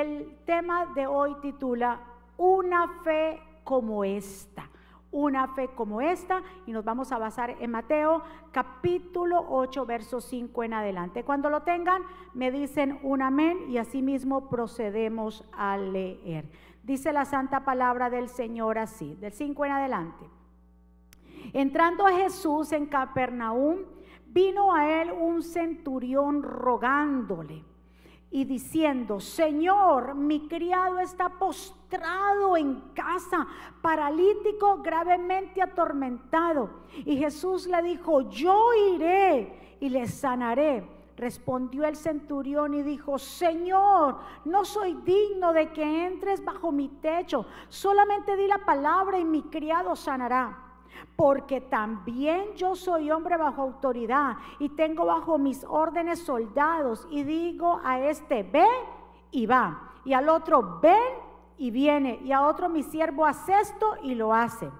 el tema de hoy titula Una fe como esta una fe como esta y nos vamos a basar en Mateo capítulo 8 verso 5 en adelante. Cuando lo tengan me dicen un amén y asimismo procedemos a leer. Dice la santa palabra del Señor así, del 5 en adelante. Entrando a Jesús en Capernaum, vino a él un centurión rogándole y diciendo, Señor, mi criado está postrado en casa, paralítico, gravemente atormentado. Y Jesús le dijo, yo iré y le sanaré. Respondió el centurión y dijo, Señor, no soy digno de que entres bajo mi techo, solamente di la palabra y mi criado sanará porque también yo soy hombre bajo autoridad y tengo bajo mis órdenes soldados y digo a este, ve y va, y al otro, ven y viene, y a otro mi siervo hace esto y lo hace.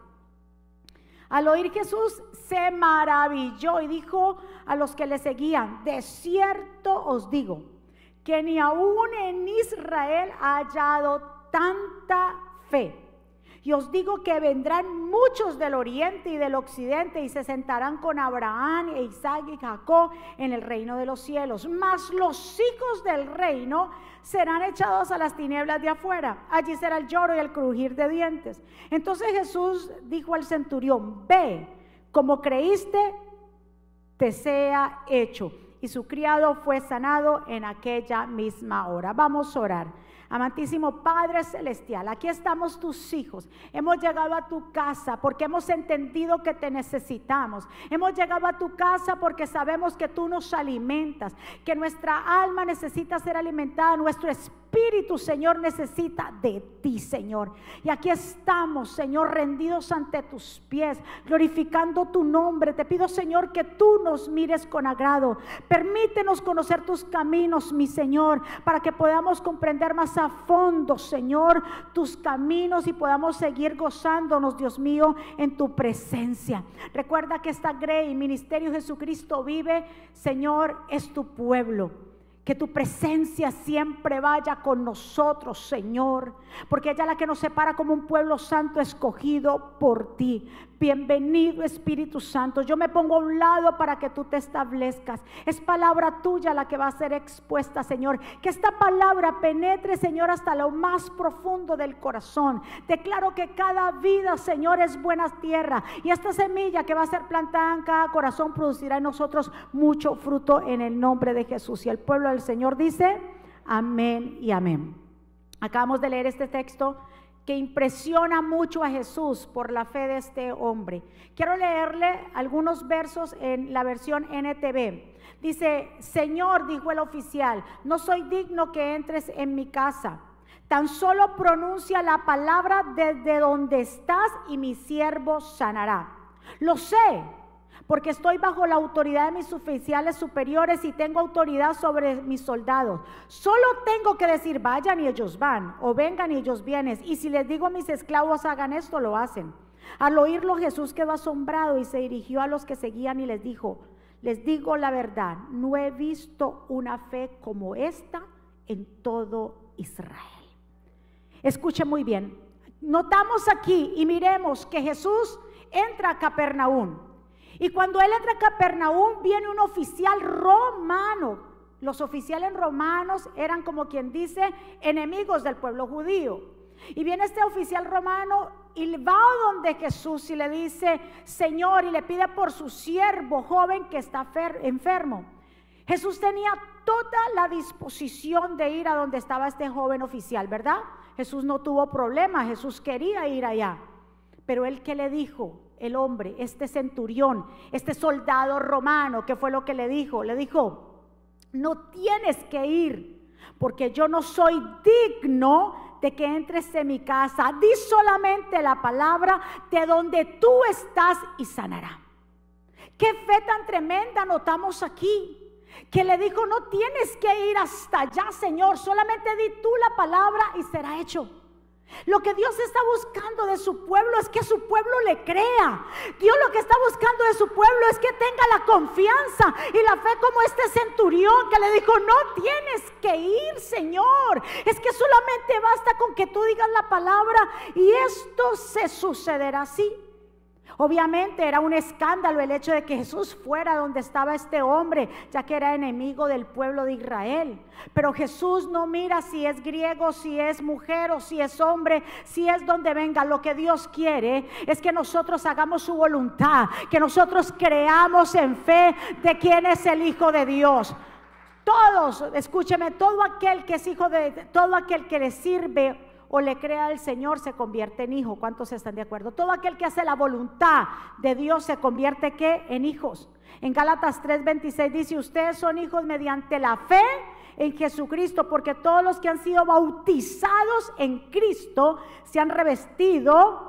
Al oír Jesús se maravilló y dijo a los que le seguían, de cierto os digo, que ni aún en Israel ha hallado tanta fe. Y os digo que vendrán muchos del oriente y del occidente y se sentarán con Abraham e Isaac y Jacob en el reino de los cielos. Mas los hijos del reino serán echados a las tinieblas de afuera. Allí será el lloro y el crujir de dientes. Entonces Jesús dijo al centurión, ve, como creíste, te sea hecho. Y su criado fue sanado en aquella misma hora. Vamos a orar. Amantísimo Padre Celestial, aquí estamos tus hijos. Hemos llegado a tu casa porque hemos entendido que te necesitamos. Hemos llegado a tu casa porque sabemos que tú nos alimentas, que nuestra alma necesita ser alimentada, nuestro espíritu, Señor, necesita de ti, Señor. Y aquí estamos, Señor, rendidos ante tus pies, glorificando tu nombre. Te pido, Señor, que tú nos mires con agrado. Permítenos conocer tus caminos, mi Señor, para que podamos comprender más a fondo, Señor, tus caminos y podamos seguir gozándonos, Dios mío, en tu presencia. Recuerda que esta Grey, Ministerio Jesucristo vive, Señor, es tu pueblo. Que tu presencia siempre vaya con nosotros, Señor, porque ella es la que nos separa como un pueblo santo escogido por ti. Bienvenido Espíritu Santo. Yo me pongo a un lado para que tú te establezcas. Es palabra tuya la que va a ser expuesta, Señor. Que esta palabra penetre, Señor, hasta lo más profundo del corazón. Declaro que cada vida, Señor, es buena tierra. Y esta semilla que va a ser plantada en cada corazón producirá en nosotros mucho fruto en el nombre de Jesús. Y el pueblo del Señor dice, amén y amén. Acabamos de leer este texto que impresiona mucho a Jesús por la fe de este hombre. Quiero leerle algunos versos en la versión NTV. Dice, Señor, dijo el oficial, no soy digno que entres en mi casa. Tan solo pronuncia la palabra desde donde estás y mi siervo sanará. Lo sé, porque estoy bajo la autoridad de mis oficiales superiores y tengo autoridad sobre mis soldados. Solo tengo que decir, vayan y ellos van, o vengan y ellos vienen. Y si les digo a mis esclavos, hagan esto, lo hacen. Al oírlo Jesús quedó asombrado y se dirigió a los que seguían y les dijo, les digo la verdad, no he visto una fe como esta en todo Israel. Escuche muy bien, notamos aquí y miremos que Jesús entra a Capernaum. Y cuando él entra a Capernaum, viene un oficial romano. Los oficiales romanos eran como quien dice enemigos del pueblo judío. Y viene este oficial romano y va a donde Jesús y le dice, Señor, y le pide por su siervo joven que está enfermo. Jesús tenía toda la disposición de ir a donde estaba este joven oficial, ¿verdad? Jesús no tuvo problema, Jesús quería ir allá. Pero él que le dijo, el hombre, este centurión, este soldado romano, ¿qué fue lo que le dijo? Le dijo, no tienes que ir, porque yo no soy digno de que entres en mi casa. Di solamente la palabra de donde tú estás y sanará. Qué fe tan tremenda notamos aquí. Que le dijo, no tienes que ir hasta allá, Señor, solamente di tú la palabra y será hecho. Lo que Dios está buscando de su pueblo es que su pueblo le crea. Dios lo que está buscando de su pueblo es que tenga la confianza y la fe como este centurión que le dijo, no tienes que ir, Señor. Es que solamente basta con que tú digas la palabra y esto se sucederá así. Obviamente era un escándalo el hecho de que Jesús fuera donde estaba este hombre, ya que era enemigo del pueblo de Israel. Pero Jesús no mira si es griego, si es mujer o si es hombre, si es donde venga. Lo que Dios quiere es que nosotros hagamos su voluntad, que nosotros creamos en fe de quién es el Hijo de Dios. Todos, escúcheme, todo aquel que es hijo de, todo aquel que le sirve o le crea al Señor se convierte en hijo. ¿Cuántos están de acuerdo? Todo aquel que hace la voluntad de Dios se convierte ¿qué? en hijos. En Gálatas 3:26 dice, ustedes son hijos mediante la fe en Jesucristo, porque todos los que han sido bautizados en Cristo se han revestido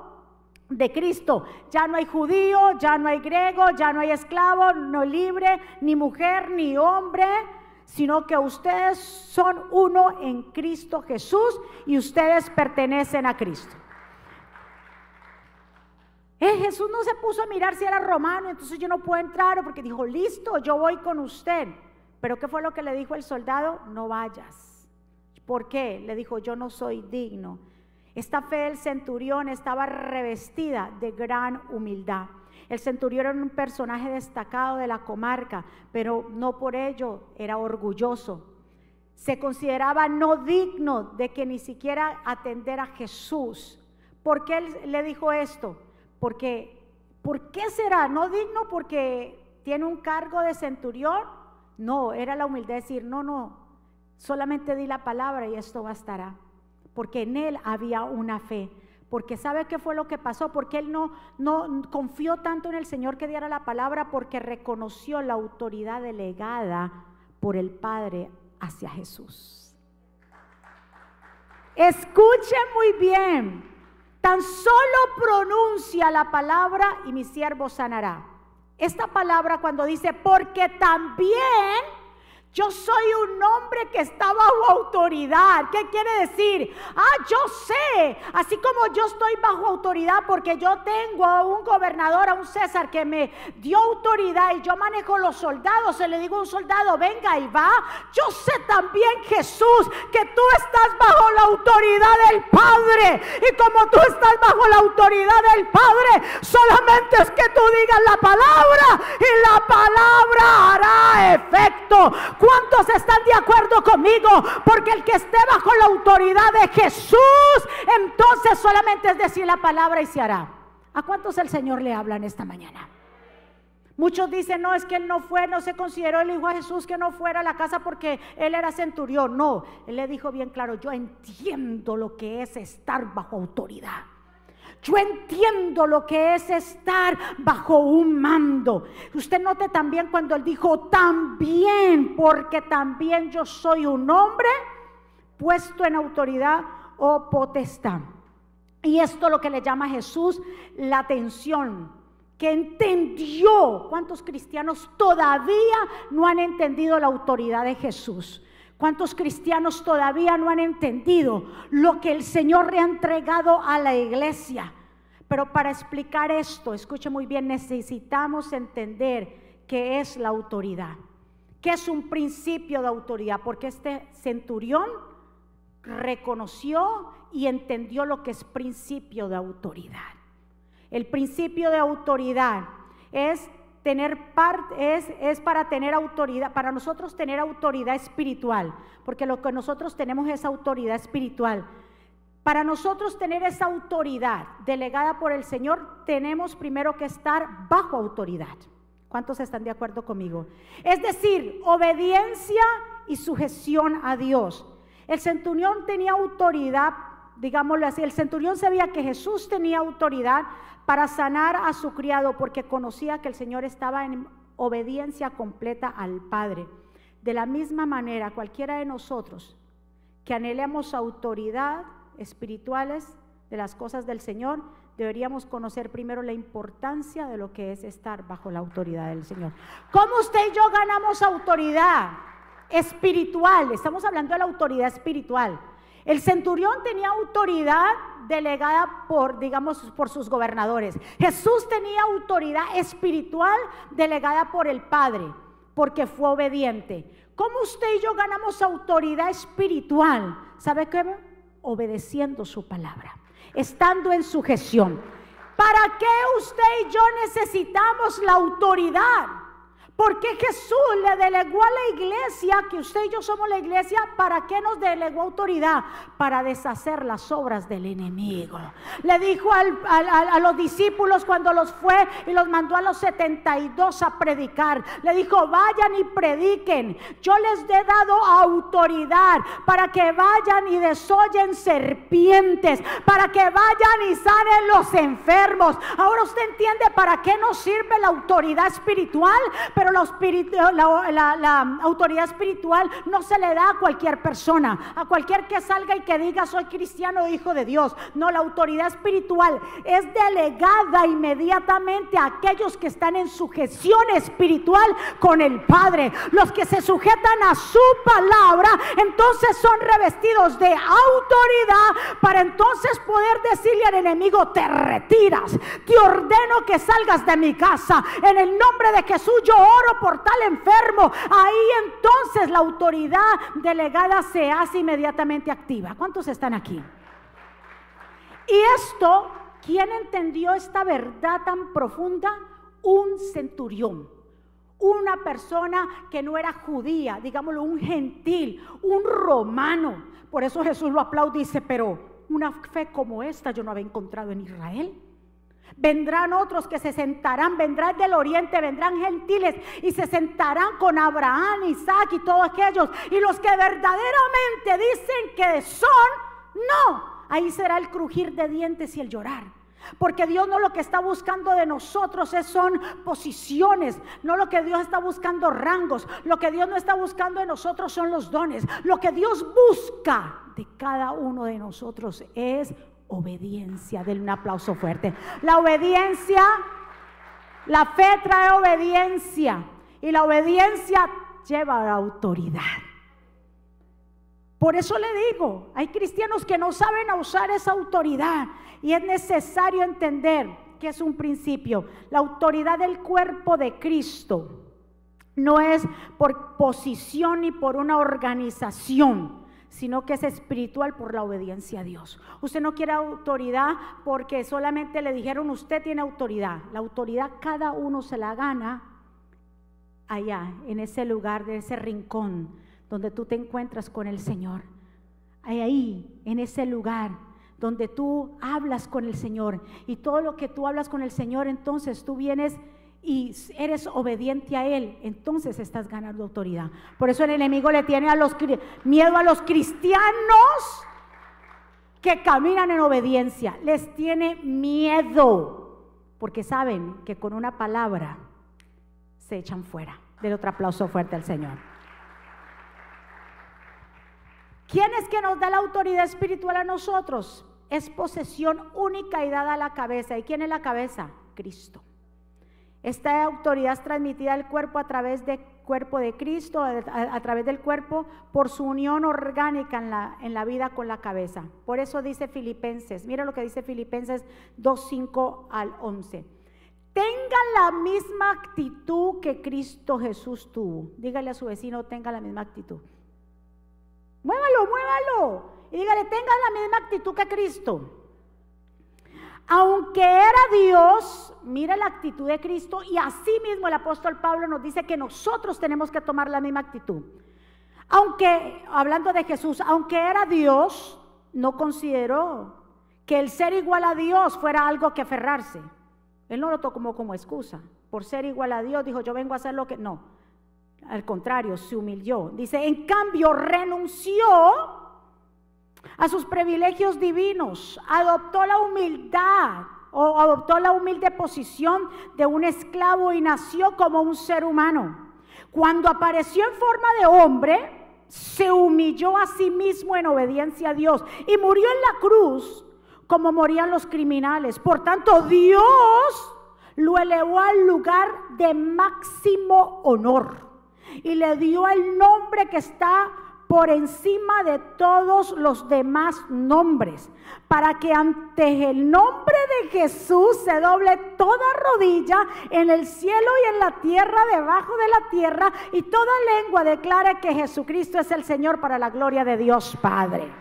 de Cristo. Ya no hay judío, ya no hay griego, ya no hay esclavo, no libre, ni mujer, ni hombre sino que ustedes son uno en Cristo Jesús y ustedes pertenecen a Cristo. Eh, Jesús no se puso a mirar si era romano, entonces yo no puedo entrar, porque dijo, listo, yo voy con usted. Pero ¿qué fue lo que le dijo el soldado? No vayas. ¿Por qué? Le dijo, yo no soy digno. Esta fe del centurión estaba revestida de gran humildad. El centurión era un personaje destacado de la comarca, pero no por ello era orgulloso. Se consideraba no digno de que ni siquiera atender a Jesús. ¿Por qué él le dijo esto? Porque, ¿por qué será no digno? Porque tiene un cargo de centurión. No, era la humildad de decir, no, no, solamente di la palabra y esto bastará. Porque en él había una fe porque sabe qué fue lo que pasó, porque él no, no confió tanto en el Señor que diera la palabra, porque reconoció la autoridad delegada por el Padre hacia Jesús. Escuche muy bien, tan solo pronuncia la palabra y mi siervo sanará. Esta palabra cuando dice, porque también yo soy un hombre que está bajo autoridad. ¿Qué quiere decir? Ah, yo sé, así como yo estoy bajo autoridad porque yo tengo a un gobernador, a un César que me dio autoridad y yo manejo los soldados, se le digo a un soldado, venga y va. Yo sé también, Jesús, que tú estás bajo la autoridad del Padre. Y como tú estás bajo la autoridad del Padre, solamente es que tú digas la palabra y la palabra hará efecto. ¿Cuántos están de acuerdo conmigo? Porque el que esté bajo la autoridad de Jesús, entonces solamente es decir la palabra y se hará. ¿A cuántos el Señor le habla en esta mañana? Muchos dicen, no, es que él no fue, no se consideró el Hijo de Jesús que no fuera a la casa porque él era centurión. No, él le dijo bien claro, yo entiendo lo que es estar bajo autoridad. Yo entiendo lo que es estar bajo un mando. Usted note también cuando él dijo también, porque también yo soy un hombre puesto en autoridad o potestad. Y esto lo que le llama a Jesús la atención, que entendió. ¿Cuántos cristianos todavía no han entendido la autoridad de Jesús? ¿Cuántos cristianos todavía no han entendido lo que el Señor le ha entregado a la iglesia? Pero para explicar esto, escuche muy bien, necesitamos entender qué es la autoridad, qué es un principio de autoridad, porque este centurión reconoció y entendió lo que es principio de autoridad. El principio de autoridad es tener parte, es, es para tener autoridad, para nosotros tener autoridad espiritual, porque lo que nosotros tenemos es autoridad espiritual. Para nosotros tener esa autoridad delegada por el Señor, tenemos primero que estar bajo autoridad. ¿Cuántos están de acuerdo conmigo? Es decir, obediencia y sujeción a Dios. El centurión tenía autoridad, digámoslo así, el centurión sabía que Jesús tenía autoridad para sanar a su criado porque conocía que el Señor estaba en obediencia completa al Padre. De la misma manera, cualquiera de nosotros que anhelemos autoridad espirituales de las cosas del Señor, deberíamos conocer primero la importancia de lo que es estar bajo la autoridad del Señor. ¿Cómo usted y yo ganamos autoridad espiritual? Estamos hablando de la autoridad espiritual. El centurión tenía autoridad delegada por, digamos, por sus gobernadores. Jesús tenía autoridad espiritual delegada por el Padre, porque fue obediente. ¿Cómo usted y yo ganamos autoridad espiritual? ¿Sabe qué? Obedeciendo su palabra, estando en sujeción. ¿Para qué usted y yo necesitamos la autoridad? Porque Jesús le delegó a la iglesia, que usted y yo somos la iglesia, ¿para qué nos delegó autoridad? Para deshacer las obras del enemigo. Le dijo a los discípulos cuando los fue y los mandó a los 72 a predicar. Le dijo, vayan y prediquen. Yo les he dado autoridad para que vayan y desollen serpientes, para que vayan y sanen los enfermos. Ahora usted entiende para qué nos sirve la autoridad espiritual, pero la, autoridad espiritual no se le da a cualquier persona, a cualquier que salga y que diga soy cristiano hijo de Dios. No, la autoridad espiritual es delegada inmediatamente a aquellos que están en sujeción espiritual con el Padre. Los que se sujetan a su palabra, entonces son revestidos de autoridad para entonces poder decirle al enemigo, te retiras, te ordeno que salgas de mi casa. En el nombre de Jesús yo por tal enfermo. Ahí entonces la autoridad delegada se hace inmediatamente activa. ¿Cuántos están aquí? Y esto, ¿quién entendió esta verdad tan profunda? Un centurión una persona que no era judía, digámoslo, un gentil, un romano. Por eso Jesús lo aplaude y dice, pero una fe como esta yo no había encontrado en Israel. Vendrán otros que se sentarán, vendrán del oriente, vendrán gentiles y se sentarán con Abraham, Isaac y todos aquellos. Y los que verdaderamente dicen que son, no. Ahí será el crujir de dientes y el llorar. Porque Dios no lo que está buscando de nosotros es, son posiciones, no lo que Dios está buscando rangos, lo que Dios no está buscando de nosotros son los dones. Lo que Dios busca de cada uno de nosotros es obediencia. Denle un aplauso fuerte. La obediencia, la fe trae obediencia y la obediencia lleva autoridad. Por eso le digo, hay cristianos que no saben usar esa autoridad y es necesario entender que es un principio. La autoridad del cuerpo de Cristo no es por posición ni por una organización sino que es espiritual por la obediencia a Dios. Usted no quiere autoridad porque solamente le dijeron usted tiene autoridad. La autoridad cada uno se la gana allá, en ese lugar, de ese rincón donde tú te encuentras con el Señor. Ahí, en ese lugar donde tú hablas con el Señor y todo lo que tú hablas con el Señor, entonces tú vienes y eres obediente a Él, entonces estás ganando autoridad. Por eso el enemigo le tiene a los, miedo a los cristianos que caminan en obediencia. Les tiene miedo, porque saben que con una palabra se echan fuera. Del otro aplauso fuerte al Señor. ¿Quién es que nos da la autoridad espiritual a nosotros? Es posesión única y dada a la cabeza. ¿Y quién es la cabeza? Cristo. Esta autoridad es transmitida al cuerpo a través del cuerpo de Cristo, a, través del cuerpo, por su unión orgánica en la, vida con la cabeza. Por eso dice Filipenses, mira lo que dice Filipenses 2.5 al 11. Tengan la misma actitud que Cristo Jesús tuvo. Dígale a su vecino, tenga la misma actitud. Muévalo, muévalo. Y dígale, tenga la misma actitud que Cristo aunque era Dios, mira la actitud de Cristo y así mismo el apóstol Pablo nos dice que nosotros tenemos que tomar la misma actitud. Aunque, hablando de Jesús, aunque era Dios, no consideró que el ser igual a Dios fuera algo que aferrarse. Él no lo tomó como excusa. Por ser igual a Dios, dijo, yo vengo a hacer lo que... No, al contrario, se humilló. Dice, en cambio, renunció a sus privilegios divinos, adoptó la humildad o adoptó la humilde posición de un esclavo y nació como un ser humano. Cuando apareció en forma de hombre, se humilló a sí mismo en obediencia a Dios y murió en la cruz como morían los criminales. Por tanto, Dios lo elevó al lugar de máximo honor y le dio el nombre que está por encima de todos los demás nombres, para que ante el nombre de Jesús se doble toda rodilla en el cielo y en la tierra, debajo de la tierra, y toda lengua declare que Jesucristo es el Señor para la gloria de Dios Padre.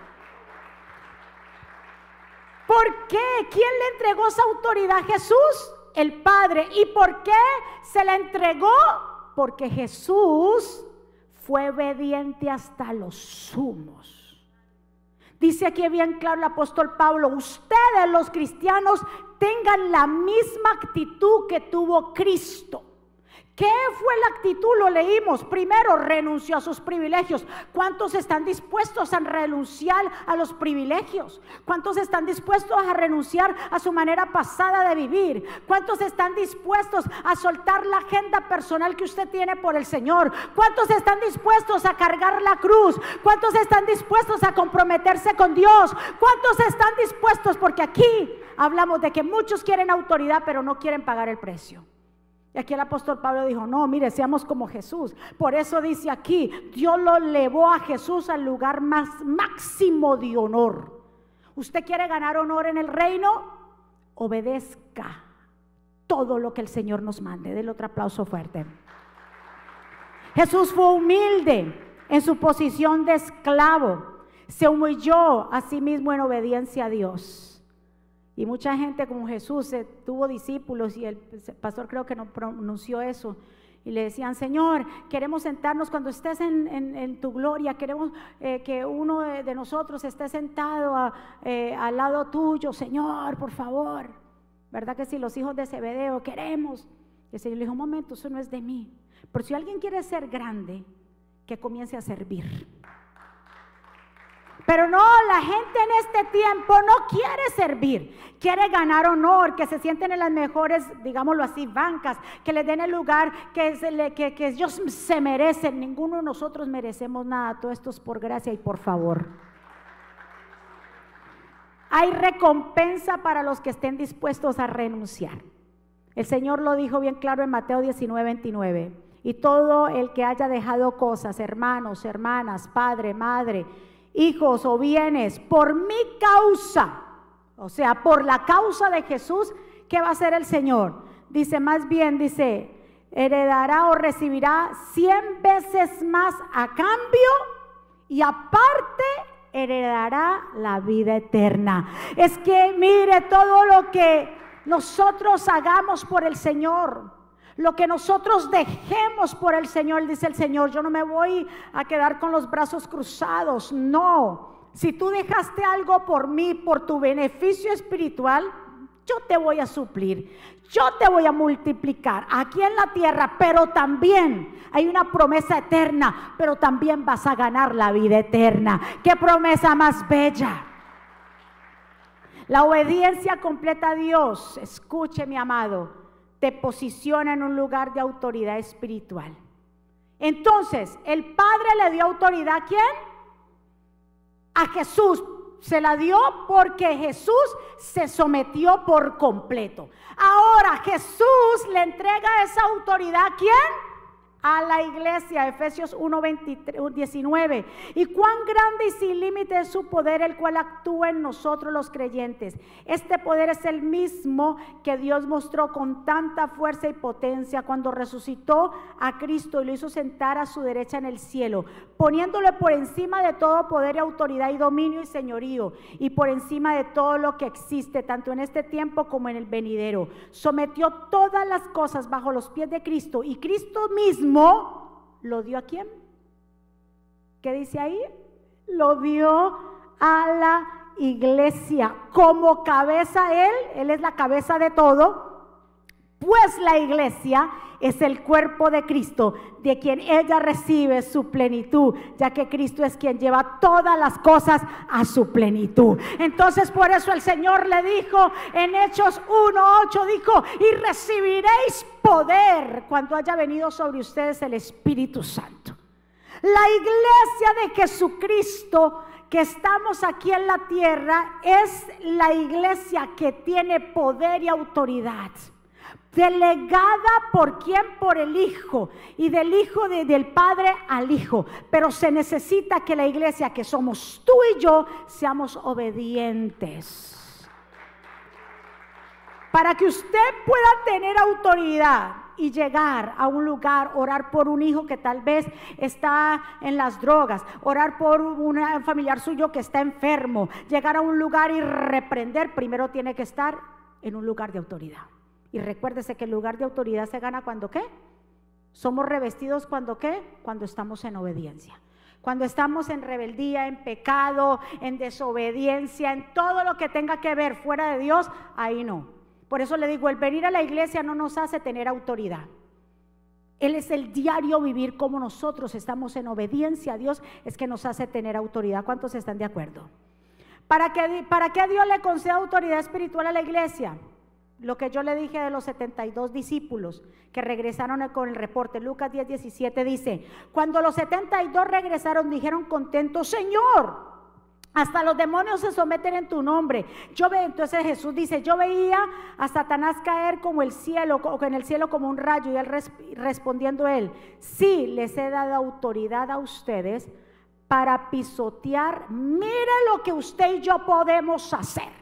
¿Por qué? ¿Quién le entregó esa autoridad a Jesús? El Padre. ¿Y por qué se la entregó? Porque Jesús fue obediente hasta los sumos. Dice aquí bien claro el apóstol Pablo, ustedes los cristianos tengan la misma actitud que tuvo Cristo. ¿Qué fue la actitud? Lo leímos. Primero, renunció a sus privilegios. ¿Cuántos están dispuestos a renunciar a los privilegios? ¿Cuántos están dispuestos a renunciar a su manera pasada de vivir? ¿Cuántos están dispuestos a soltar la agenda personal que usted tiene por el Señor? ¿Cuántos están dispuestos a cargar la cruz? ¿Cuántos están dispuestos a comprometerse con Dios? ¿Cuántos están dispuestos? Porque aquí hablamos de que muchos quieren autoridad, pero no quieren pagar el precio. Y aquí el apóstol Pablo dijo, no, mire, seamos como Jesús. Por eso dice aquí, Dios lo llevó a Jesús al lugar más máximo de honor. ¿Usted quiere ganar honor en el reino? Obedezca todo lo que el Señor nos mande. Del otro aplauso fuerte. Jesús fue humilde en su posición de esclavo. Se humilló a sí mismo en obediencia a Dios. Y mucha gente como Jesús tuvo discípulos y el pastor creo que no pronunció eso. Y le decían, Señor, queremos sentarnos cuando estés en, tu gloria, queremos eh, que uno de, nosotros esté sentado eh, al lado tuyo, Señor, por favor. ¿Verdad que si los hijos de Zebedeo queremos? Y el Señor le dijo, un momento, eso no es de mí. Pero si alguien quiere ser grande, que comience a servir. Pero no, la gente en este tiempo no quiere servir, quiere ganar honor, que se sienten en las mejores, digámoslo así, bancas, que le den el lugar que, que, que ellos se merecen. Ninguno de nosotros merecemos nada, todo esto es por gracia y por favor. Hay recompensa para los que estén dispuestos a renunciar. El Señor lo dijo bien claro en Mateo 19, 29. Y todo el que haya dejado cosas, hermanos, hermanas, padre, madre, hijos o bienes por mi causa, o sea, por la causa de Jesús, ¿qué va a hacer el Señor? Dice más bien, dice, heredará o recibirá cien veces más a cambio y aparte heredará la vida eterna. Es que mire todo lo que nosotros hagamos por el Señor lo que nosotros dejemos por el Señor, dice el Señor, yo no me voy a quedar con los brazos cruzados, no. Si tú dejaste algo por mí, por tu beneficio espiritual, yo te voy a suplir, yo te voy a multiplicar aquí en la tierra, pero también hay una promesa eterna, pero también vas a ganar la vida eterna. ¿Qué promesa más bella? La obediencia completa a Dios, escuche mi amado, te posiciona en un lugar de autoridad espiritual. Entonces, el Padre le dio autoridad a quién? A Jesús. Se la dio porque Jesús se sometió por completo. Ahora Jesús le entrega esa autoridad a quién? A la iglesia, Efesios 1, 19. Y cuán grande y sin límite es su poder, el cual actúa en nosotros los creyentes. Este poder es el mismo que Dios mostró con tanta fuerza y potencia cuando resucitó a Cristo y lo hizo sentar a su derecha en el cielo, poniéndole por encima de todo poder y autoridad y dominio y señorío, y por encima de todo lo que existe, tanto en este tiempo como en el venidero. Sometió todas las cosas bajo los pies de Cristo y Cristo mismo lo dio a quién? ¿Qué dice ahí? Lo dio a la iglesia. Como cabeza él, él es la cabeza de todo, pues la iglesia es el cuerpo de Cristo, de quien ella recibe su plenitud, ya que Cristo es quien lleva todas las cosas a su plenitud. Entonces por eso el Señor le dijo en Hechos 1.8, dijo, y recibiréis poder cuando haya venido sobre ustedes el Espíritu Santo. La iglesia de Jesucristo que estamos aquí en la tierra es la iglesia que tiene poder y autoridad delegada por quién, por el Hijo, y del Hijo del Padre al Hijo. Pero se necesita que la iglesia, que somos tú y yo, seamos obedientes. Para que usted pueda tener autoridad y llegar a un lugar, orar por un hijo que tal vez está en las drogas, orar por un familiar suyo que está enfermo, llegar a un lugar y reprender, primero tiene que estar en un lugar de autoridad. Y recuérdese que el lugar de autoridad se gana cuando qué? Somos revestidos cuando qué? Cuando estamos en obediencia. Cuando estamos en rebeldía, en pecado, en desobediencia, en todo lo que tenga que ver fuera de Dios, ahí no. Por eso le digo, el venir a la iglesia no nos hace tener autoridad. Él es el diario vivir como nosotros estamos en obediencia a Dios, es que nos hace tener autoridad. ¿Cuántos están de acuerdo? ¿Para qué, para qué Dios le concede autoridad espiritual a la iglesia? Lo que yo le dije de los 72 discípulos que regresaron con el reporte. Lucas 10, 17 dice, cuando los 72 regresaron, dijeron contentos, Señor, hasta los demonios se someten en tu nombre. Yo ve, entonces Jesús dice, yo veía a Satanás caer como el cielo, o en el cielo como un rayo, y él respondiendo él, sí, les he dado autoridad a ustedes para pisotear, mire lo que usted y yo podemos hacer.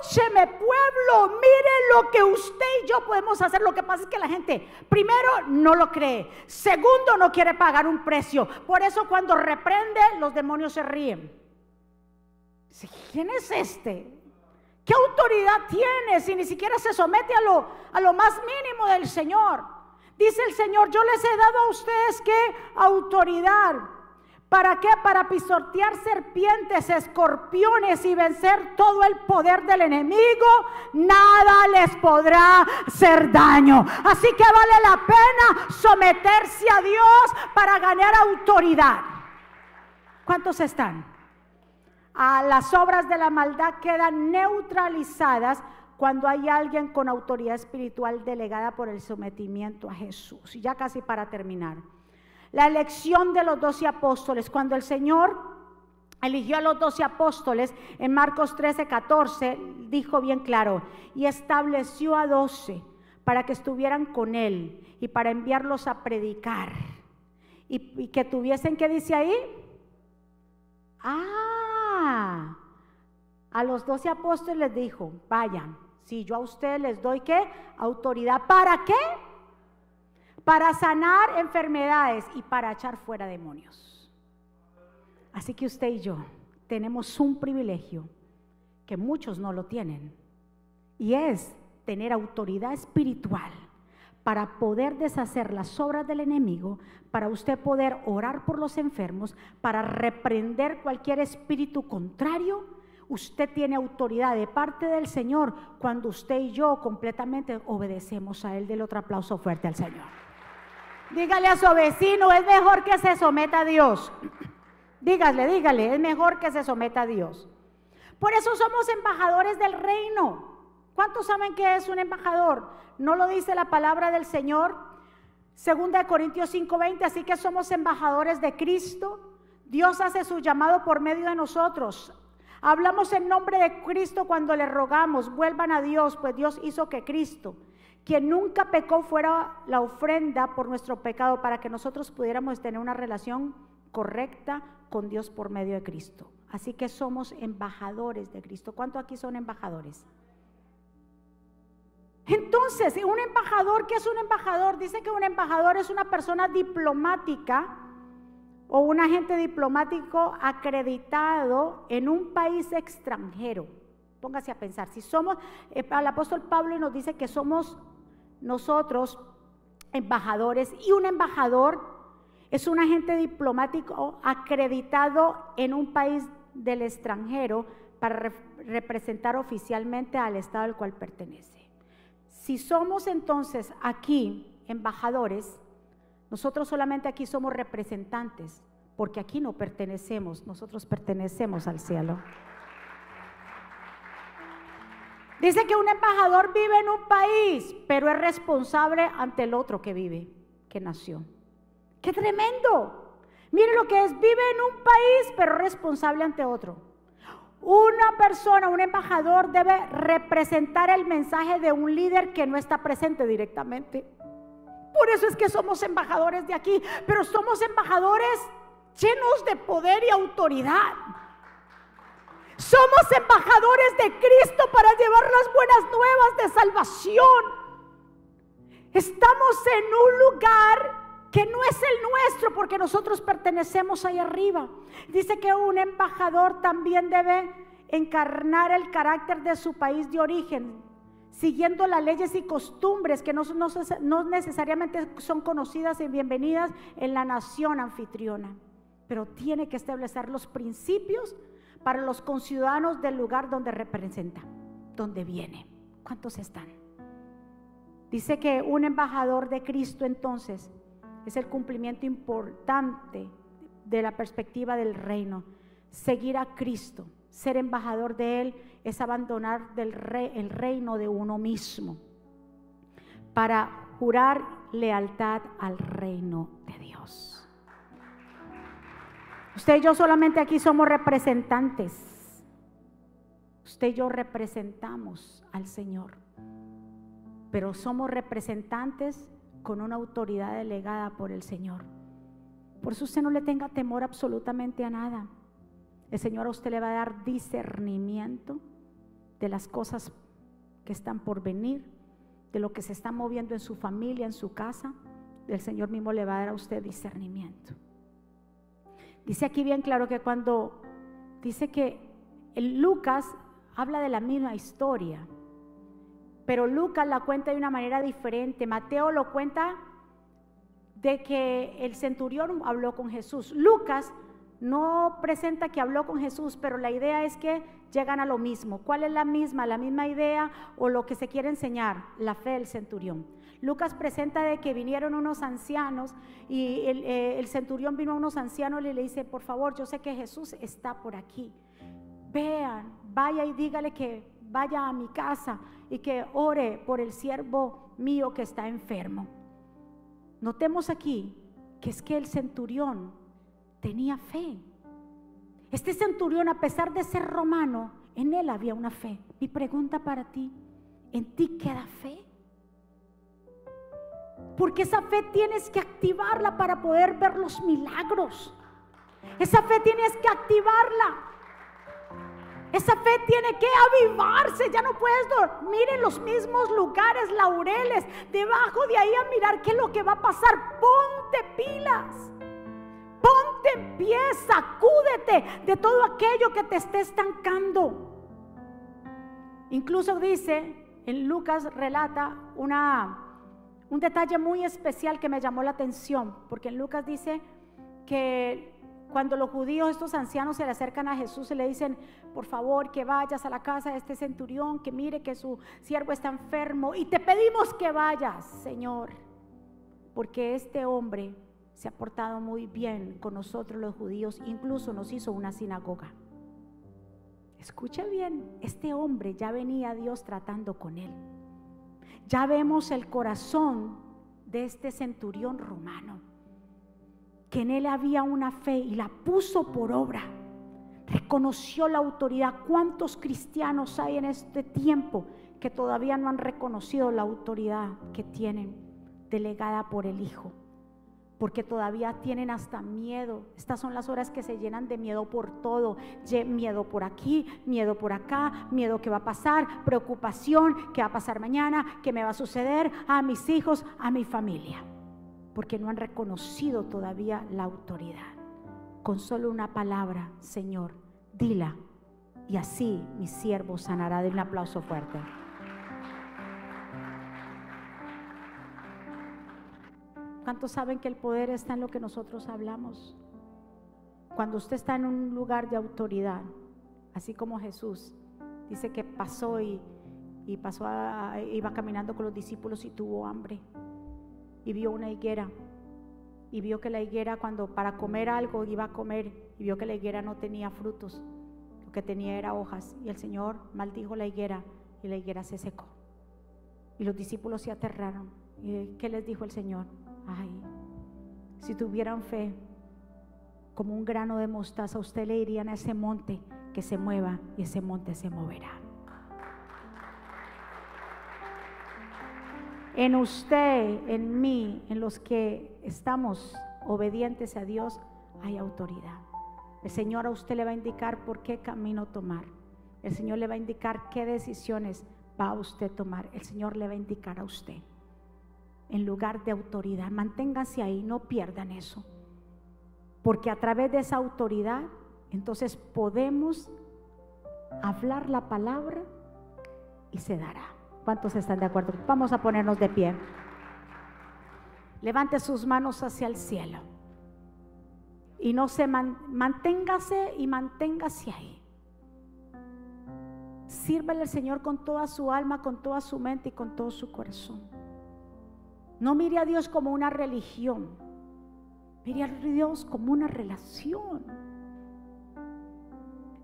Escúcheme, pueblo, mire lo que usted y yo podemos hacer. Lo que pasa es que la gente, primero, no lo cree. Segundo, no quiere pagar un precio. Por eso cuando reprende, los demonios se ríen. ¿Quién es este? ¿Qué autoridad tiene si ni siquiera se somete a lo, a lo más mínimo del Señor? Dice el Señor, yo les he dado a ustedes qué autoridad ¿Para qué? Para pisotear serpientes, escorpiones y vencer todo el poder del enemigo. Nada les podrá hacer daño. Así que vale la pena someterse a Dios para ganar autoridad. ¿Cuántos están? A las obras de la maldad quedan neutralizadas cuando hay alguien con autoridad espiritual delegada por el sometimiento a Jesús. Y ya casi para terminar. La elección de los doce apóstoles, cuando el Señor eligió a los doce apóstoles, en Marcos 13, 14, dijo bien claro, y estableció a doce para que estuvieran con él y para enviarlos a predicar. Y, que tuviesen, ¿qué dice ahí? Ah, a los doce apóstoles les dijo, vayan, si yo a ustedes les doy qué? Autoridad. ¿Para qué? Para sanar enfermedades y para echar fuera demonios. Así que usted y yo tenemos un privilegio que muchos no lo tienen y es tener autoridad espiritual para poder deshacer las obras del enemigo, para usted poder orar por los enfermos, para reprender cualquier espíritu contrario. Usted tiene autoridad de parte del Señor cuando usted y yo completamente obedecemos a Él. Del otro aplauso fuerte al Señor. Dígale a su vecino, es mejor que se someta a Dios. Dígale, dígale, es mejor que se someta a Dios. Por eso somos embajadores del reino. ¿Cuántos saben que es un embajador? ¿No lo dice la palabra del Señor? Segunda de Corintios 5:20, así que somos embajadores de Cristo. Dios hace su llamado por medio de nosotros. Hablamos en nombre de Cristo cuando le rogamos, vuelvan a Dios, pues Dios hizo que Cristo quien nunca pecó fuera la ofrenda por nuestro pecado para que nosotros pudiéramos tener una relación correcta con Dios por medio de Cristo. Así que somos embajadores de Cristo. ¿Cuántos aquí son embajadores? Entonces, un embajador, ¿qué es un embajador? Dice que un embajador es una persona diplomática o un agente diplomático acreditado en un país extranjero. Póngase a pensar, si somos, eh, el apóstol Pablo nos dice que somos nosotros embajadores y un embajador es un agente diplomático acreditado en un país del extranjero para representar oficialmente al Estado al cual pertenece. Si somos entonces aquí embajadores, nosotros solamente aquí somos representantes, porque aquí no pertenecemos, nosotros pertenecemos al cielo. Dice que un embajador vive en un país, pero es responsable ante el otro que vive, que nació. ¡Qué tremendo! Mire lo que es, vive en un país, pero responsable ante otro. Una persona, un embajador debe representar el mensaje de un líder que no está presente directamente. Por eso es que somos embajadores de aquí, pero somos embajadores llenos de poder y autoridad. Somos embajadores de Cristo para llevar las buenas nuevas de salvación. Estamos en un lugar que no es el nuestro porque nosotros pertenecemos ahí arriba. Dice que un embajador también debe encarnar el carácter de su país de origen, siguiendo las leyes y costumbres que no, no, necesariamente son conocidas y bienvenidas en la nación anfitriona, pero tiene que establecer los principios para los conciudadanos del lugar donde representa, donde viene. ¿Cuántos están? Dice que un embajador de Cristo entonces es el cumplimiento importante de la perspectiva del reino. Seguir a Cristo, ser embajador de Él, es abandonar el reino de uno mismo para jurar lealtad al reino de Dios. Usted y yo solamente aquí somos representantes. Usted y yo representamos al Señor, pero somos representantes con una autoridad delegada por el Señor. Por eso usted no le tenga temor absolutamente a nada. El Señor a usted le va a dar discernimiento de las cosas que están por venir, de lo que se está moviendo en su familia, en su casa. El Señor mismo le va a dar a usted discernimiento. Dice aquí bien claro que cuando dice que Lucas habla de la misma historia, pero Lucas la cuenta de una manera diferente. Mateo lo cuenta de que el centurión habló con Jesús. Lucas no presenta que habló con Jesús, pero la idea es que llegan a lo mismo. ¿Cuál es la misma? La misma idea o lo que se quiere enseñar, la fe del centurión. Lucas presenta de que vinieron unos ancianos y el, eh, el centurión vino a unos ancianos y le dice, por favor, yo sé que Jesús está por aquí. Vean, vaya y dígale que vaya a mi casa y que ore por el siervo mío que está enfermo. Notemos aquí que es que el centurión tenía fe. Este centurión, a pesar de ser romano, en él había una fe. Mi pregunta para ti, ¿en ti queda fe? Porque esa fe tienes que activarla para poder ver los milagros. Esa fe tienes que activarla esa fe tiene que avivarse, ya no puedes dormir en los mismos lugares, laureles, debajo de ahí a mirar qué es lo que va a pasar. Ponte pilas, ponte en pie, sacúdete de todo aquello que te esté estancando. Incluso dice, en Lucas relata una, un detalle muy especial que me llamó la atención, porque en Lucas dice que cuando los judíos, estos ancianos, se le acercan a Jesús y le dicen, por favor, que vayas a la casa de este centurión, que mire que su siervo está enfermo y te pedimos que vayas, Señor, porque este hombre se ha portado muy bien con nosotros los judíos, incluso nos hizo una sinagoga. Escucha bien, este hombre ya venía Dios tratando con él. Ya vemos el corazón de este centurión romano que en él había una fe y la puso por obra. Reconoció la autoridad. ¿Cuántos cristianos hay en este tiempo que todavía no han reconocido la autoridad que tienen delegada por el Hijo? Porque todavía tienen hasta miedo. Estas son las horas que se llenan de miedo por todo. Miedo por aquí, miedo por acá, miedo que va a pasar, preocupación, que va a pasar mañana, que me va a suceder a mis hijos, a mi familia porque no han reconocido todavía la autoridad. Con solo una palabra, Señor, dila, y así mi siervo sanará. De un aplauso fuerte. ¿Cuántos saben que el poder está en lo que nosotros hablamos? Cuando usted está en un lugar de autoridad, así como Jesús, dice que pasó y, pasó iba caminando con los discípulos y tuvo hambre y vio una higuera. Y vio que la higuera cuando para comer algo iba a comer y vio que la higuera no tenía frutos, lo que tenía era hojas. Y el Señor maldijo la higuera y la higuera se secó. Y los discípulos se aterraron. ¿Y qué les dijo el Señor? Si tuvieran fe como un grano de mostaza, usted le dirían a ese monte que se mueva y ese monte se moverá. En usted, en mí, en los que estamos obedientes a Dios, hay autoridad. El Señor a usted le va a indicar por qué camino tomar. El Señor le va a indicar qué decisiones va a usted tomar. El Señor le va a indicar a usted. En lugar de autoridad, manténgase ahí, no pierdan eso. Porque a través de esa autoridad, entonces podemos hablar la palabra y se dará. ¿Cuántos están de acuerdo? Vamos a ponernos de pie. Levante sus manos hacia el cielo. Y no se manténgase y manténgase ahí. Sírvele al Señor con toda su alma, con toda su mente y con todo su corazón. No mire a Dios como una religión. Mire a Dios como una relación.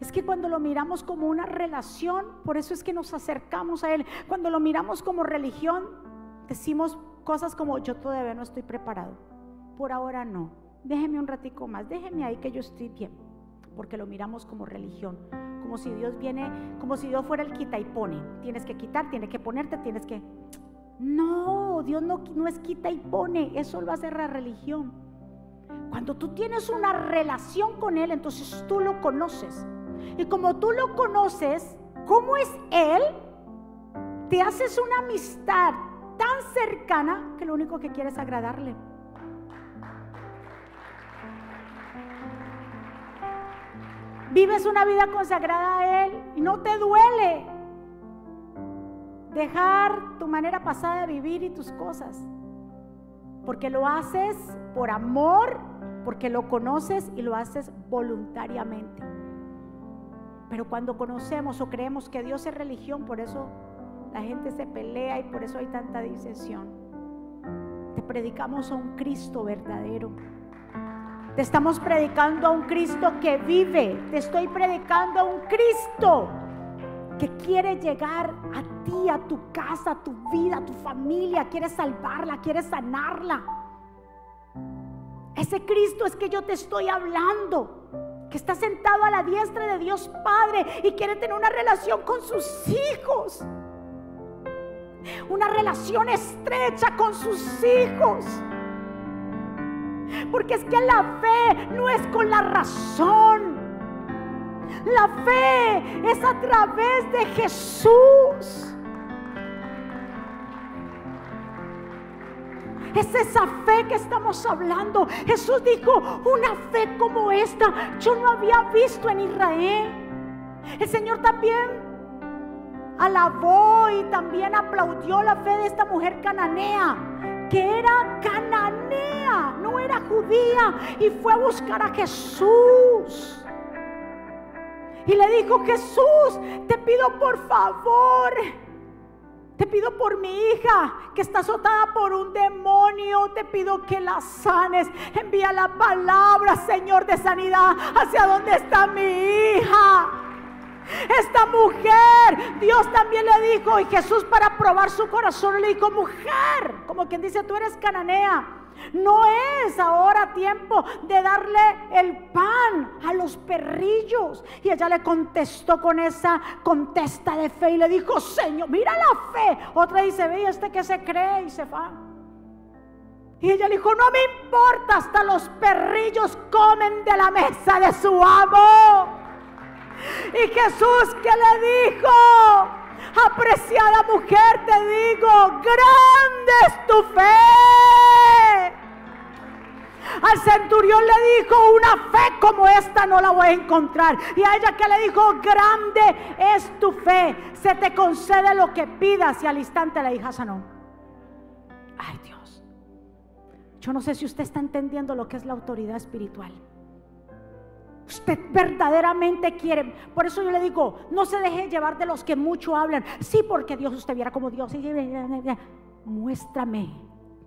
Es que cuando lo miramos como una relación, por eso es que nos acercamos a Él. Cuando lo miramos como religión, decimos cosas como yo todavía no estoy preparado. Por ahora no. Déjeme un ratico más. Déjeme ahí que yo estoy bien. Porque lo miramos como religión. Como si Dios viene, como si Dios fuera el quita y pone. Tienes que quitar, tienes que ponerte, tienes que... No, Dios no, no es quita y pone. Eso lo hace la religión. Cuando tú tienes una relación con Él, entonces tú lo conoces. Y como tú lo conoces, ¿cómo es Él? Te haces una amistad tan cercana que lo único que quieres es agradarle. Vives una vida consagrada a Él y no te duele dejar tu manera pasada de vivir y tus cosas. Porque lo haces por amor, porque lo conoces y lo haces voluntariamente. Pero cuando conocemos o creemos que Dios es religión, por eso la gente se pelea y por eso hay tanta disensión. Te predicamos a un Cristo verdadero. Te estamos predicando a un Cristo que vive. Te estoy predicando a un Cristo que quiere llegar a tu casa, tu vida, tu familia. Quiere salvarla, quiere sanarla. Ese Cristo es que yo te estoy hablando que está sentado a la diestra de Dios Padre y quiere tener una relación con sus hijos. Una relación estrecha con sus hijos. Porque es que la fe no es con la razón. La fe es a través de Jesús. Es esa fe que estamos hablando. Jesús dijo, una fe como esta yo no había visto en Israel. El Señor también alabó y también aplaudió la fe de esta mujer cananea, que era cananea, no era judía, y fue a buscar a Jesús. Y le dijo, Jesús, te pido por favor te pido por mi hija que está azotada por un demonio. Te pido que la sanes. Envía la palabra, Señor, de sanidad. ¿Hacia dónde está mi hija? Esta mujer, Dios también le dijo, y Jesús para probar su corazón le dijo, mujer, como quien dice, tú eres cananea. No es ahora tiempo de darle el pan a los perrillos. Y ella le contestó con esa contesta de fe y le dijo, Señor, mira la fe. Otra dice, ve, este que se cree y se va. Y ella le dijo, no me importa, hasta los perrillos comen de la mesa de su amo. Y Jesús que le dijo, apreciada mujer, te digo, grande es tu fe. Al centurión le dijo, una fe como esta no la voy a encontrar. Y a ella que le dijo, grande es tu fe, se te concede lo que pidas. Y al instante la hija sanó. Ay Dios, yo no sé si usted está entendiendo lo que es la autoridad espiritual. Usted verdaderamente quiere. Por eso yo le digo, no se deje llevar de los que mucho hablan. Sí, porque Dios usted viera como Dios. Muéstrame,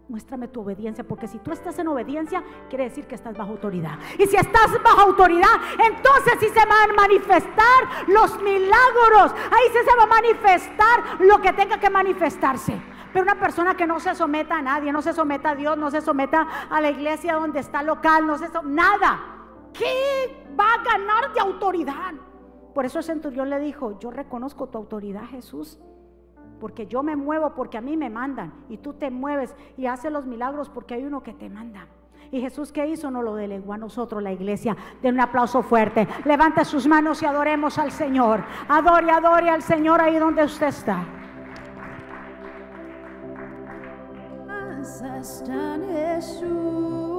muéstrame tu obediencia. Porque si tú estás en obediencia, quiere decir que estás bajo autoridad. Y si estás bajo autoridad, entonces sí se van a manifestar los milagros. Ahí sí se va a manifestar lo que tenga que manifestarse. Pero una persona que no se someta a nadie, no se someta a Dios, no se someta a la iglesia donde está local, no se someta, nada ¿qué va a ganar de autoridad? Por eso el centurión le dijo, yo reconozco tu autoridad, Jesús, porque yo me muevo porque a mí me mandan y tú te mueves y haces los milagros porque hay uno que te manda. Y Jesús ¿qué hizo no lo delegó a nosotros la iglesia. Den un aplauso fuerte. Levante sus manos y adoremos al Señor. Adore, adore al Señor ahí donde usted está. Jesús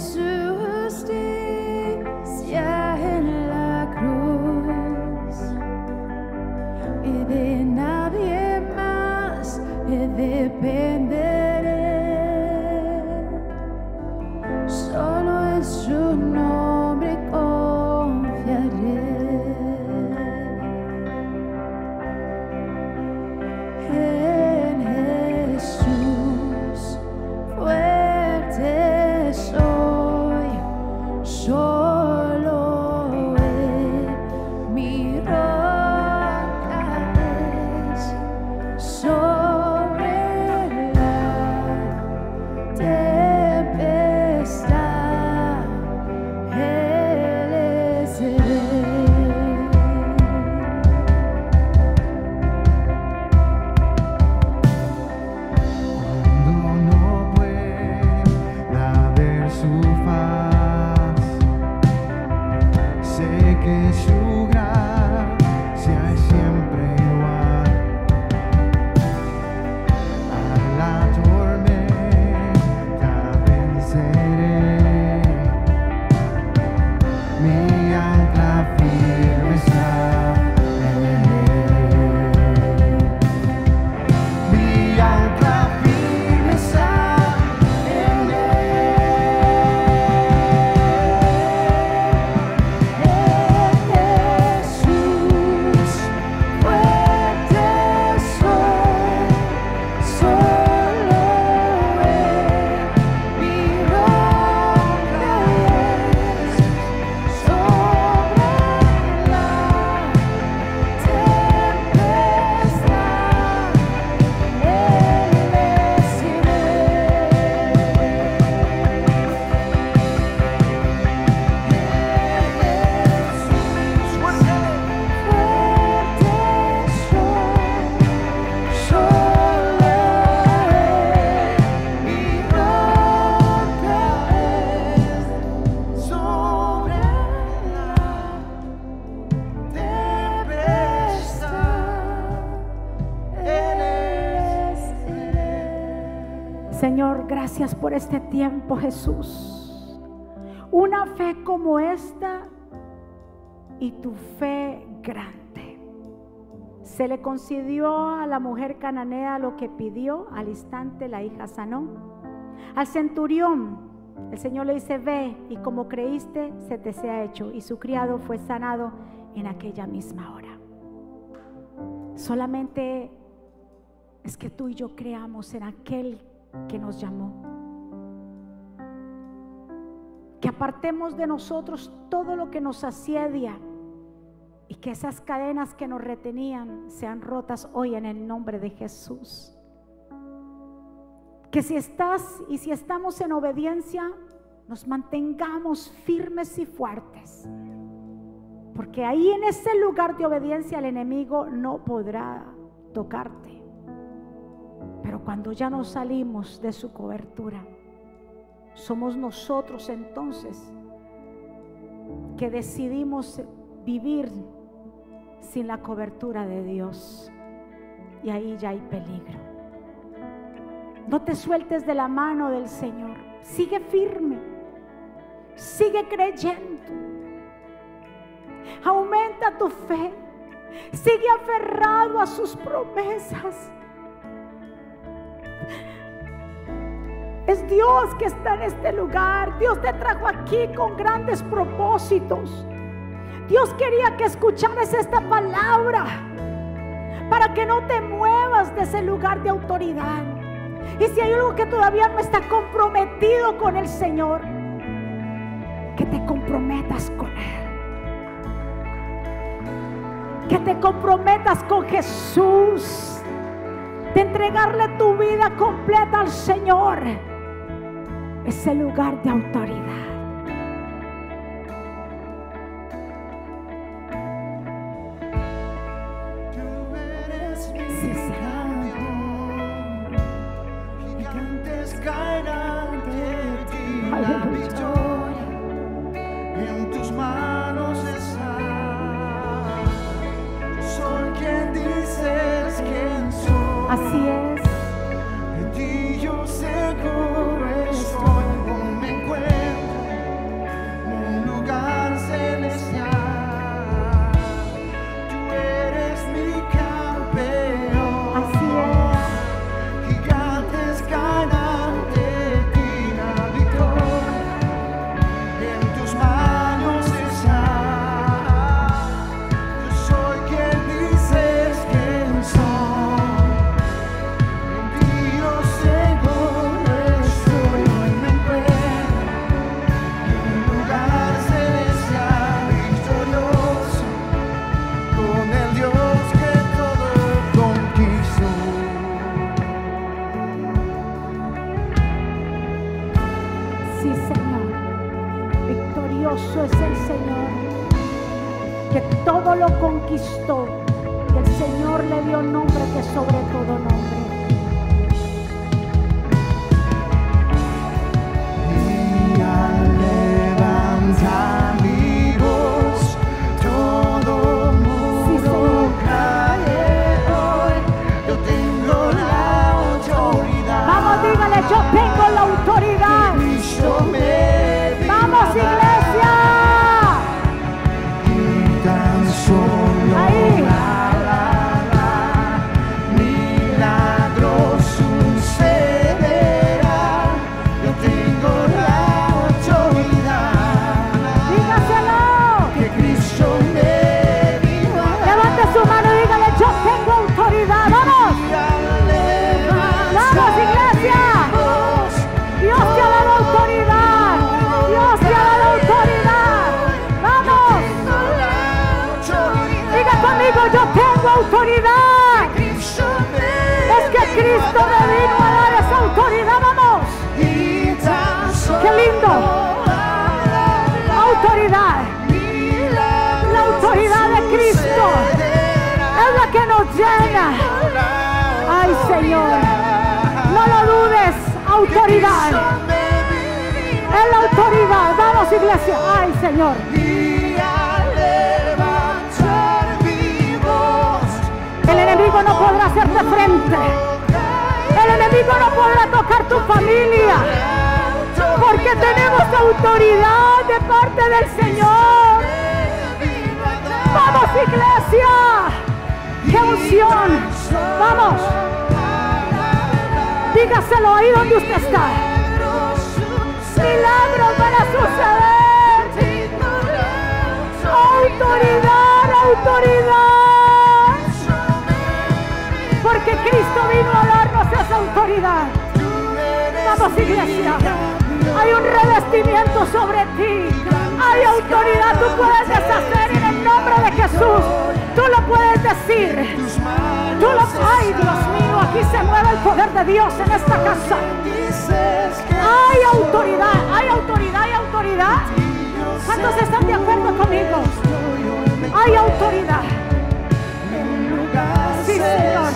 En por este tiempo, Jesús. Una fe como esta y tu fe grande. Se le concedió a la mujer cananea lo que pidió, al instante la hija sanó. Al centurión, el Señor le dice, ve y como creíste, se te sea hecho. Y su criado fue sanado en aquella misma hora. Solamente es que tú y yo creamos en aquel que nos llamó. Que apartemos de nosotros todo lo que nos asedia y que esas cadenas que nos retenían sean rotas hoy en el nombre de Jesús. Que si estás y si estamos en obediencia, nos mantengamos firmes y fuertes. Porque ahí en ese lugar de obediencia el enemigo no podrá tocarte. Pero cuando ya nos salimos de su cobertura, somos nosotros entonces que decidimos vivir sin la cobertura de Dios. Y ahí ya hay peligro. No te sueltes de la mano del Señor. Sigue firme. Sigue creyendo. Aumenta tu fe. Sigue aferrado a sus promesas. Es Dios que está en este lugar. Dios te trajo aquí con grandes propósitos. Dios quería que escucharas esta palabra para que no te muevas de ese lugar de autoridad. Y si hay algo que todavía no está comprometido con el Señor, que te comprometas con Él. Que te comprometas con Jesús. De entregarle tu vida completa al Señor. Ese lugar de autoridad. Autoridad. Es la autoridad. Vamos, iglesia. Ay, Señor. El enemigo no podrá hacerte frente. El enemigo no podrá tocar tu familia. Porque tenemos autoridad de parte del Señor. Vamos, iglesia. ¡Qué unción! Vamos. Dígaselo ahí donde usted está. Milagros van a suceder. Autoridad, autoridad. Porque Cristo vino a darnos esa autoridad. Vamos, iglesia. Hay un revestimiento sobre ti. Hay autoridad. Tú puedes deshacer en el nombre de Jesús. Tú lo puedes decir. Tú lo... Ay, Dios poder de Dios en esta casa. Hay autoridad, hay autoridad, hay autoridad. ¿Cuántos están de acuerdo conmigo? Hay autoridad. Sí, Señor.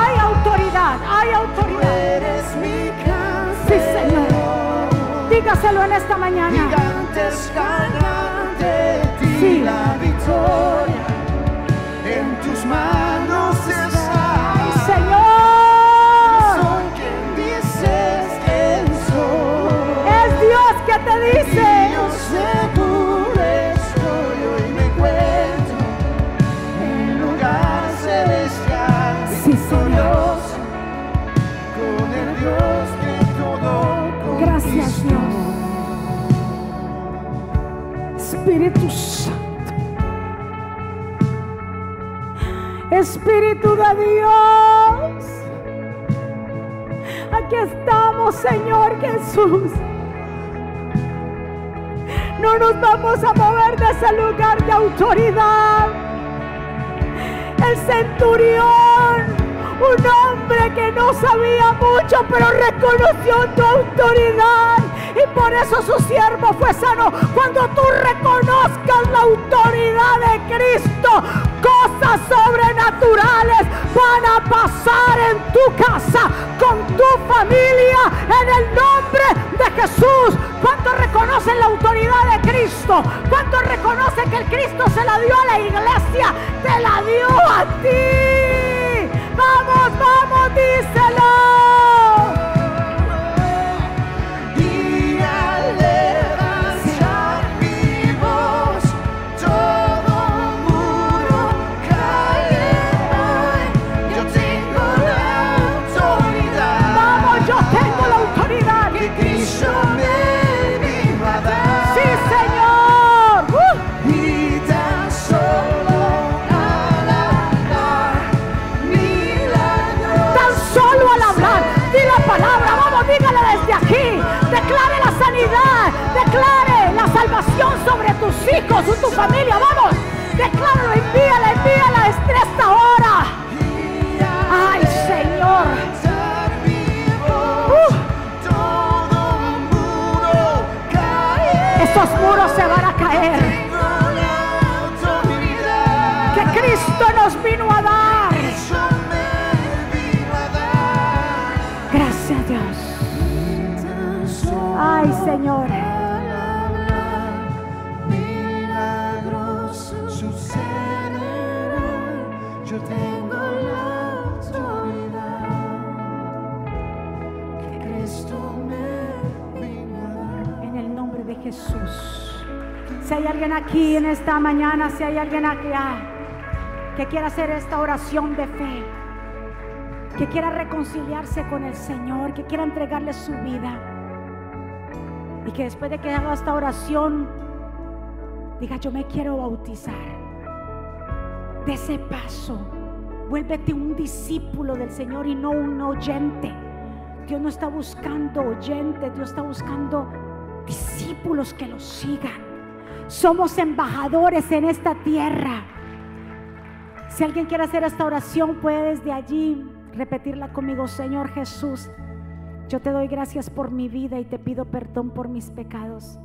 Hay autoridad, hay autoridad. Sí, Señor. Dígaselo en esta mañana. Espíritu de Dios. Aquí estamos, Señor Jesús. No nos vamos a mover de ese lugar de autoridad. El centurión, un hombre que no sabía mucho, pero reconoció tu autoridad. Y por eso su siervo fue sano. Cuando tú reconozcas la autoridad de Cristo, sobrenaturales van a pasar en tu casa, con tu familia, en el nombre de Jesús. ¿Cuántos reconocen la autoridad de Cristo? ¿Cuántos reconocen que el Cristo se la dio a la iglesia? Te la dio a ti. Vamos, vamos, díselo. Hijos tu familia, vamos. Decláralo, envíala, envíala desde esta hora. Ay, Señor. Uh. Estos muros se van a caer. Que Cristo nos vino a dar. Vino a. Gracias, Dios. Ay, Señor. Jesús. Si hay alguien aquí en esta mañana, si hay alguien aquí ah, que quiera hacer esta oración de fe, que quiera reconciliarse con el Señor, que quiera entregarle su vida y que después de que haga esta oración diga yo me quiero bautizar. De ese paso, vuélvete un discípulo del Señor y no un oyente. Dios no está buscando oyentes, Dios está buscando discípulos que lo sigan. Somos embajadores en esta tierra. Si alguien quiere hacer esta oración, puede desde allí repetirla conmigo, Señor Jesús. Yo te doy gracias por mi vida y te pido perdón por mis pecados.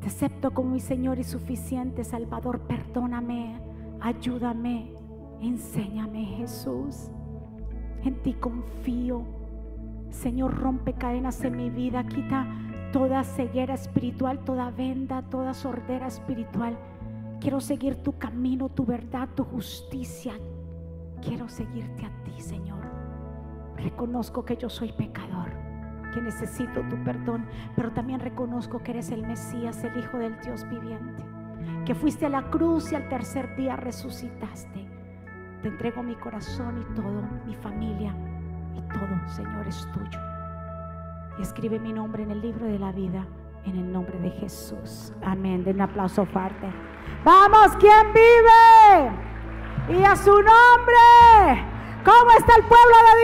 Te acepto como mi Señor y suficiente Salvador. Perdóname, ayúdame, enséñame Jesús. En ti confío. Señor, rompe cadenas en mi vida, quita toda ceguera espiritual, toda venda, toda sordera espiritual. Quiero seguir tu camino, tu verdad, tu justicia. Quiero seguirte a ti, Señor. Reconozco que yo soy pecador, que necesito tu perdón, pero también reconozco que eres el Mesías, el Hijo del Dios viviente, que fuiste a la cruz y al tercer día resucitaste. Te entrego mi corazón y todo, mi familia y todo, Señor, es tuyo. Escribe mi nombre en el libro de la vida, en el nombre de Jesús. Amén. Den un aplauso fuerte. Vamos, ¿quién vive? Y a su nombre. ¿Cómo está el pueblo de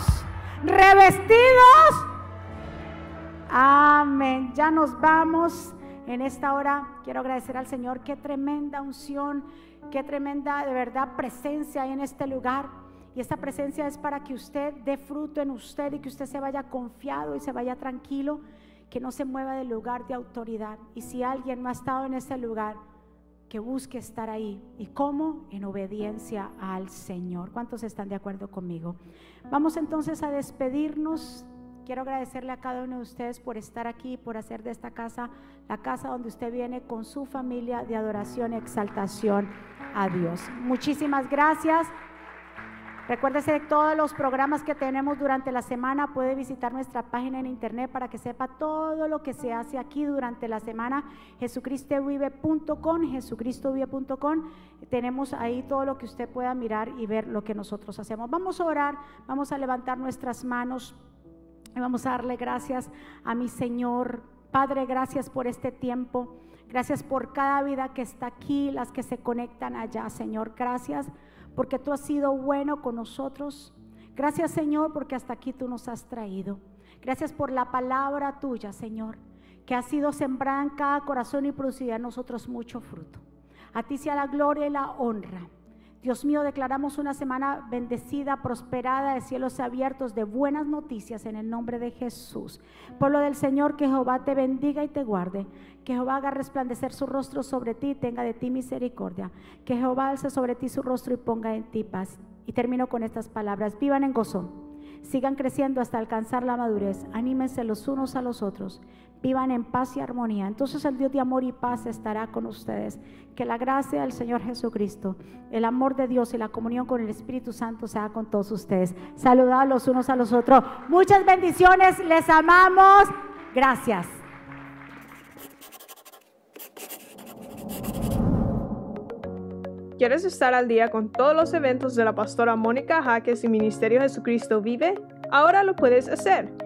Dios? ¿Revestidos? Amén. Ya nos vamos en esta hora. Quiero agradecer al Señor. Qué tremenda unción, qué tremenda de verdad presencia hay en este lugar. Y esta presencia es para que usted dé fruto en usted y que usted se vaya confiado y se vaya tranquilo, que no se mueva del lugar de autoridad. Y si alguien no ha estado en ese lugar, que busque estar ahí. ¿Y cómo? En obediencia al Señor. ¿Cuántos están de acuerdo conmigo? Vamos entonces a despedirnos. Quiero agradecerle a cada uno de ustedes por estar aquí, por hacer de esta casa la casa donde usted viene con su familia de adoración y exaltación a Dios. Muchísimas gracias. Recuérdese de todos los programas que tenemos durante la semana. Puede visitar nuestra página en internet para que sepa todo lo que se hace aquí durante la semana. Jesucristovive.com, jesucristovive.com. Tenemos ahí todo lo que usted pueda mirar y ver lo que nosotros hacemos. Vamos a orar, vamos a levantar nuestras manos y vamos a darle gracias a mi Señor Padre, gracias por este tiempo. Gracias por cada vida que está aquí, las que se conectan allá, Señor. Gracias porque tú has sido bueno con nosotros. Gracias, Señor, porque hasta aquí tú nos has traído. Gracias por la palabra tuya, Señor, que ha sido sembrada en cada corazón y producida en nosotros mucho fruto. A ti sea la gloria y la honra. Dios mío, declaramos una semana bendecida, prosperada, de cielos abiertos, de buenas noticias en el nombre de Jesús. Pueblo del Señor, que Jehová te bendiga y te guarde. Que Jehová haga resplandecer su rostro sobre ti y tenga de ti misericordia. Que Jehová alce sobre ti su rostro y ponga en ti paz. Y termino con estas palabras. Vivan en gozo. Sigan creciendo hasta alcanzar la madurez. Anímense los unos a los otros vivan en paz y armonía. Entonces el Dios de amor y paz estará con ustedes. Que la gracia del Señor Jesucristo, el amor de Dios y la comunión con el Espíritu Santo sea con todos ustedes. Saludad los unos a los otros. Muchas bendiciones, les amamos. Gracias. ¿Quieres estar al día con todos los eventos de la pastora Mónica Jaques y Ministerio Jesucristo Vive? Ahora lo puedes hacer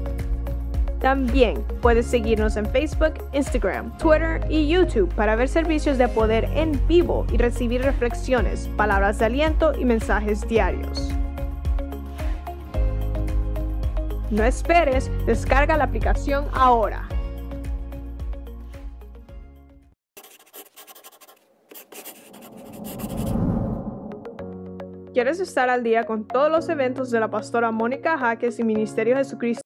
También puedes seguirnos en Facebook, Instagram, Twitter y YouTube para ver servicios de poder en vivo y recibir reflexiones, palabras de aliento y mensajes diarios. No esperes, descarga la aplicación ahora. ¿Quieres estar al día con todos los eventos de la pastora Mónica Jaques y Ministerio Jesucristo?